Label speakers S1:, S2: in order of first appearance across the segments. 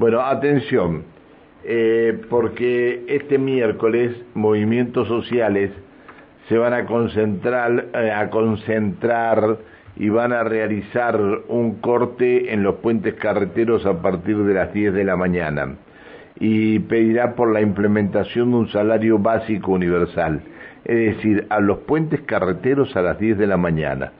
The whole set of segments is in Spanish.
S1: Bueno, atención, eh, porque este miércoles movimientos sociales se van a concentrar, eh, a concentrar y van a realizar un corte en los puentes carreteros a partir de las 10 de la mañana y pedirá por la implementación de un salario básico universal, es decir, a los puentes carreteros a las 10 de la mañana.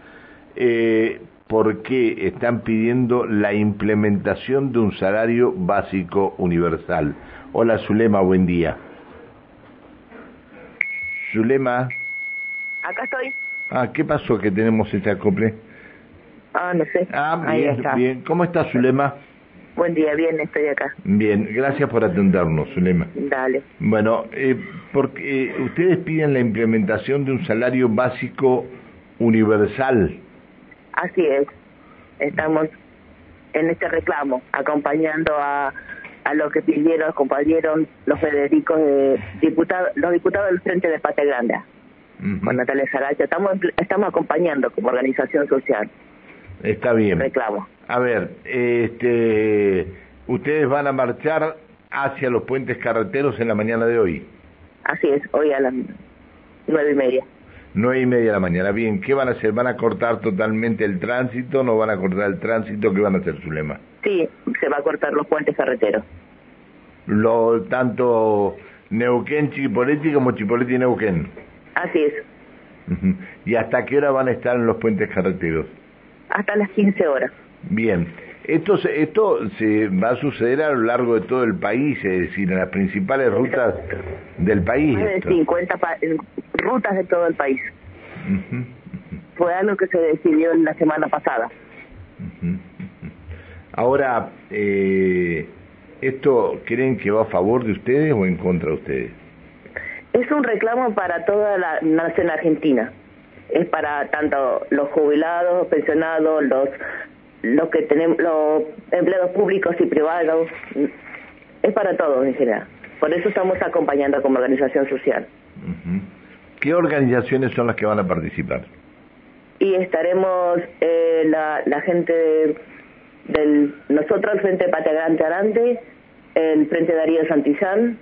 S1: Eh, ¿Por qué están pidiendo la implementación de un salario básico universal? Hola Zulema, buen día. Zulema.
S2: Acá estoy.
S1: Ah, ¿qué pasó que tenemos este acople?
S2: Ah, no sé.
S1: Ah, bien, bien. ¿Cómo está Zulema?
S2: Buen día, bien, estoy acá.
S1: Bien, gracias por atendernos, Zulema.
S2: Dale.
S1: Bueno, eh, porque eh, ustedes piden la implementación de un salario básico universal.
S2: Así es. Estamos en este reclamo, acompañando a, a lo que pidieron compañeros, los Federicos, de los diputados del Frente de Pate Grande, con Natalia Saracho. Estamos, estamos acompañando como organización social.
S1: Está bien.
S2: Reclamo.
S1: A ver, este, ustedes van a marchar hacia los puentes carreteros en la mañana de hoy.
S2: Así es, hoy a las nueve y media.
S1: Nueve y media de la mañana. Bien, ¿qué van a hacer? ¿Van a cortar totalmente el tránsito? ¿No van a cortar el tránsito? ¿Qué van a hacer, Zulema?
S2: Sí, se va a cortar los puentes carreteros.
S1: Lo, tanto Neuquén, Chipoleti como Chipoleti, Neuquén.
S2: Así es.
S1: ¿Y hasta qué hora van a estar en los puentes carreteros?
S2: Hasta las 15 horas.
S1: Bien, esto, esto se va a suceder a lo largo de todo el país, es decir, en las principales rutas del país.
S2: Más de 50 rutas de todo el país. Fue algo que se decidió en la semana pasada.
S1: Ahora, eh, ¿esto creen que va a favor de ustedes o en contra de ustedes?
S2: Es un reclamo para toda la nación argentina. Es para tanto los jubilados, pensionados, los los que tenemos, los empleados públicos y privados, es para todos en general. Por eso estamos acompañando como organización social.
S1: ¿Qué organizaciones son las que van a participar?
S2: Y estaremos eh, la, la gente del, nosotros el Frente Patagrante Arante, el Frente Darío Santillán,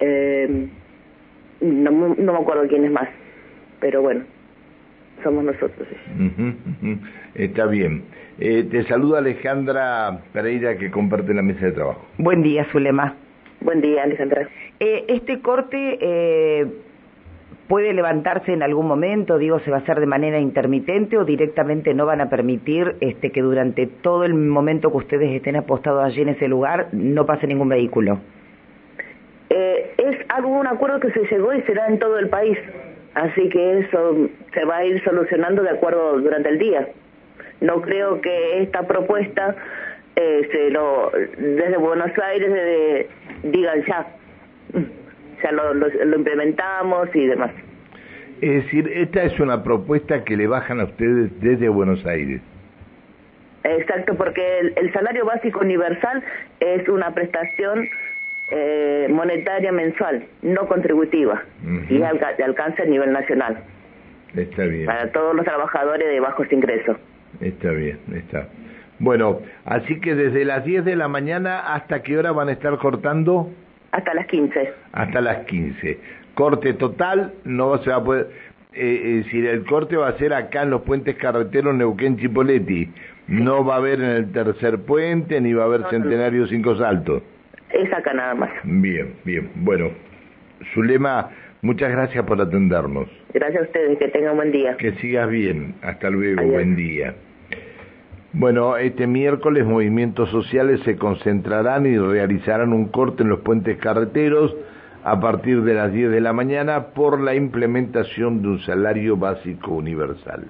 S2: eh, no, no me acuerdo quién es más, pero bueno, somos nosotros.
S1: Está bien. Eh, te saluda Alejandra Pereira que comparte la mesa de trabajo.
S3: Buen día, Zulema.
S2: Buen día, Alejandra.
S3: Eh, este corte eh, puede levantarse en algún momento, digo, se va a hacer de manera intermitente o directamente no van a permitir este, que durante todo el momento que ustedes estén apostados allí en ese lugar no pase ningún vehículo.
S2: es algo, un acuerdo que se llegó y será en todo el país, así que eso se va a ir solucionando de acuerdo durante el día. No creo que esta propuesta eh, se lo desde Buenos Aires de, digan ya, ya lo, lo, implementamos y demás.
S1: Es decir, esta es una propuesta que le bajan a ustedes desde Buenos Aires.
S2: Exacto, porque el, salario básico universal es una prestación eh, monetaria mensual, no contributiva, y al, alcanza a nivel nacional.
S1: Está bien.
S2: Para todos los trabajadores de bajos ingresos.
S1: Está bien, está. Bueno, así que desde las 10 de la mañana, ¿hasta qué hora van a estar cortando?
S2: Hasta las 15.
S1: Hasta las 15. Corte total, no se va a poder... Eh, eh, si el corte va a ser acá en los puentes carreteros Neuquén Chipoleti, no va a haber en el tercer puente, ni va a haber Centenario Cinco Saltos.
S2: Es acá nada más.
S1: Bien, bien. Bueno, Zulema, muchas gracias por atendernos.
S2: Gracias a ustedes, que tengan buen día.
S1: Que sigas bien. Hasta luego, buen día. Bueno, este miércoles movimientos sociales se concentrarán y realizarán un corte en los puentes carreteros a partir de las 10 de la mañana por la implementación de un salario básico universal.